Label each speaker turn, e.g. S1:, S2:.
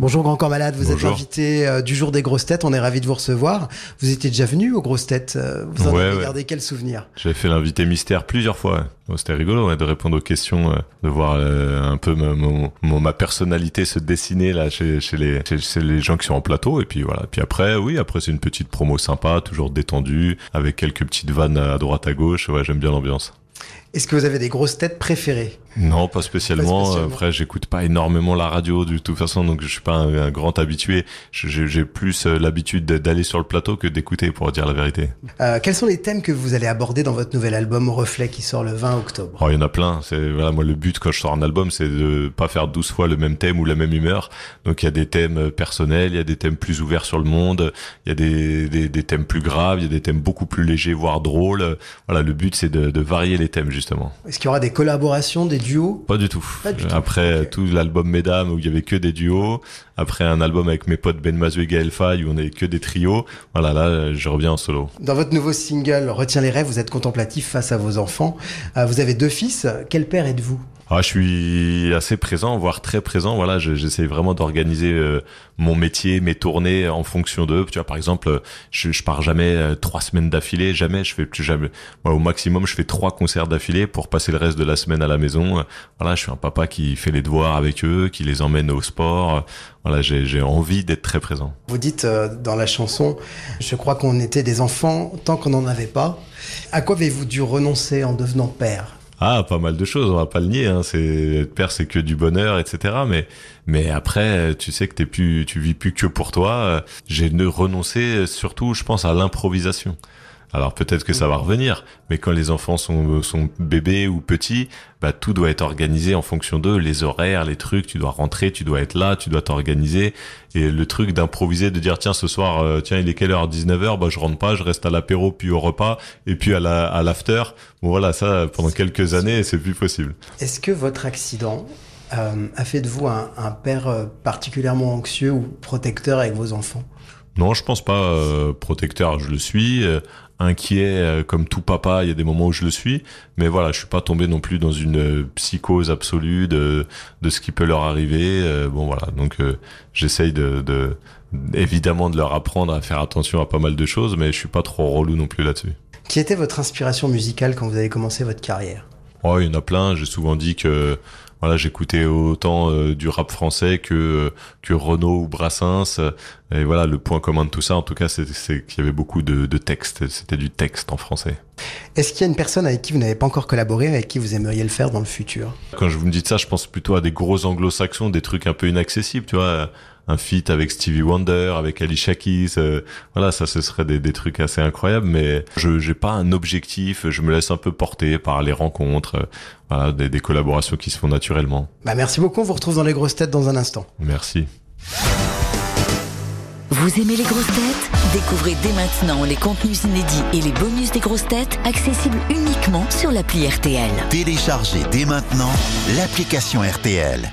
S1: Bonjour Grand Corps Malade, vous
S2: Bonjour.
S1: êtes invité euh, du jour des grosses têtes, on est ravi de vous recevoir. Vous étiez déjà venu aux grosses têtes, euh, vous en
S2: Ouais,
S1: avez
S2: ouais.
S1: gardé quel souvenir?
S2: J'avais fait l'invité mystère plusieurs fois. Oh, C'était rigolo ouais, de répondre aux questions, euh, de voir un peu ma, mon- mon- ma personnalité se dessiner là chez, chez, les, chez, chez les gens qui sont en plateau. Et puis voilà. Puis après, oui, après c'est une petite promo sympa, toujours détendue, avec quelques petites vannes à droite à gauche. Ouais, j'aime bien l'ambiance.
S1: Est-ce que vous avez des grosses têtes préférées
S2: Non, pas spécialement.
S1: Pas spécialement.
S2: Après, j'écoute pas énormément la radio de toute façon, donc je suis pas un, un grand habitué. J'ai plus euh, l'habitude de- d'aller sur le plateau que d'écouter, pour dire la vérité.
S1: Euh, Quels sont les thèmes que vous allez aborder dans votre nouvel album Reflet qui sort le 20 octobre?
S2: Oh, il y en a plein. C'est voilà, moi le but quand je sors un album, c'est de pas faire 12 fois le même thème ou la même humeur. Donc il y a des thèmes euh, personnels, il y a des thèmes plus ouverts sur le monde, il y a des, des, des thèmes plus graves, il y a des thèmes beaucoup plus légers, voire drôles. Voilà, le but c'est de, de varier les thèmes justement.
S1: Est-ce qu'il y aura des collaborations, des duos?
S2: Pas du tout.
S1: Pas du tout.
S2: Après tout l'album Mesdames où il y avait que des duos. Après un album avec mes potes Ben Mazou et Gaël Faye où on avait que des trios. Voilà, là je reviens en solo.
S1: Dans votre nouveau single Retiens les rêves, vous êtes contemplatif face à vos enfants. Euh, vous avez deux fils. Quel père êtes-vous?
S2: Ah, je suis assez présent, voire très présent. Voilà, je- j'essaie vraiment d'organiser euh, mon métier, mes tournées en fonction d'eux. Tu vois, par exemple, je, pars jamais euh, trois semaines d'affilée, jamais. Je fais plus jamais. Moi, au maximum, je fais trois concerts d'affilée pour passer le reste de la semaine à la maison. Voilà, je suis un papa qui fait les devoirs avec eux, qui les emmène au sport. Voilà, j'ai j'ai envie d'être très présent.
S1: Vous dites euh, dans la chanson, je crois qu'on était des enfants tant qu'on n'en avait pas. À quoi avez-vous dû renoncer en devenant père?
S2: Ah, pas mal de choses, on va pas le nier. Hein. C'est être père, c'est que du bonheur, etc. Mais mais après, tu sais que t'es plus, tu vis plus que pour toi. J'ai renoncé surtout, je pense, à l'improvisation. Alors peut-être que ça va revenir, mais quand les enfants sont, sont bébés ou petits, bah tout doit être organisé en fonction d'eux, les horaires, les trucs. Tu dois rentrer, tu dois être là, tu dois t'organiser. Et le truc d'improviser, de dire tiens ce soir, euh, tiens il est quelle heure? 19h, bah je rentre pas, je reste à l'apéro puis au repas et puis à la à l'after. Bon voilà ça pendant quelques années c'est plus possible.
S1: Est-ce que votre accident euh, a fait de vous un, un père euh, particulièrement anxieux ou protecteur avec vos enfants?
S2: Non, je pense pas euh, protecteur, je le suis. euh, inquiet, euh, comme tout papa, il y a des moments où je le suis. Mais voilà, je suis pas tombé non plus dans une psychose absolue de, de ce qui peut leur arriver. bon voilà, donc j'essaye de, de évidemment de leur apprendre à faire attention à pas mal de choses, mais je suis pas trop relou non plus là-dessus.
S1: Qui était votre inspiration musicale quand vous avez commencé votre carrière?
S2: Oh, il y en a plein. J'ai souvent dit que voilà, j'écoutais autant euh, du rap français que que Renaud ou Brassens. Et voilà, le point commun de tout ça, en tout cas, c'est c'est qu'il y avait beaucoup de, de textes. C'était du texte en français.
S1: Est-ce qu'il y a une personne avec qui vous n'avez pas encore collaboré, avec qui vous aimeriez le faire dans le futur?
S2: Quand je vous me dis ça, je pense plutôt à des gros anglo-saxons, des trucs un peu inaccessibles, tu vois. Un feat avec Stevie Wonder, avec Alicia Keys, euh, voilà, ça ce serait des, des trucs assez incroyables, mais je j'ai pas un objectif, je me laisse un peu porter par les rencontres, euh, voilà, des, des collaborations qui se font naturellement.
S1: bah, Merci beaucoup, on vous retrouve dans les grosses têtes dans un instant.
S2: Merci.
S3: Vous aimez les grosses têtes? Découvrez dès maintenant les contenus inédits et les bonus des grosses têtes accessibles uniquement sur l'appli RTL.
S4: Téléchargez dès maintenant l'application RTL.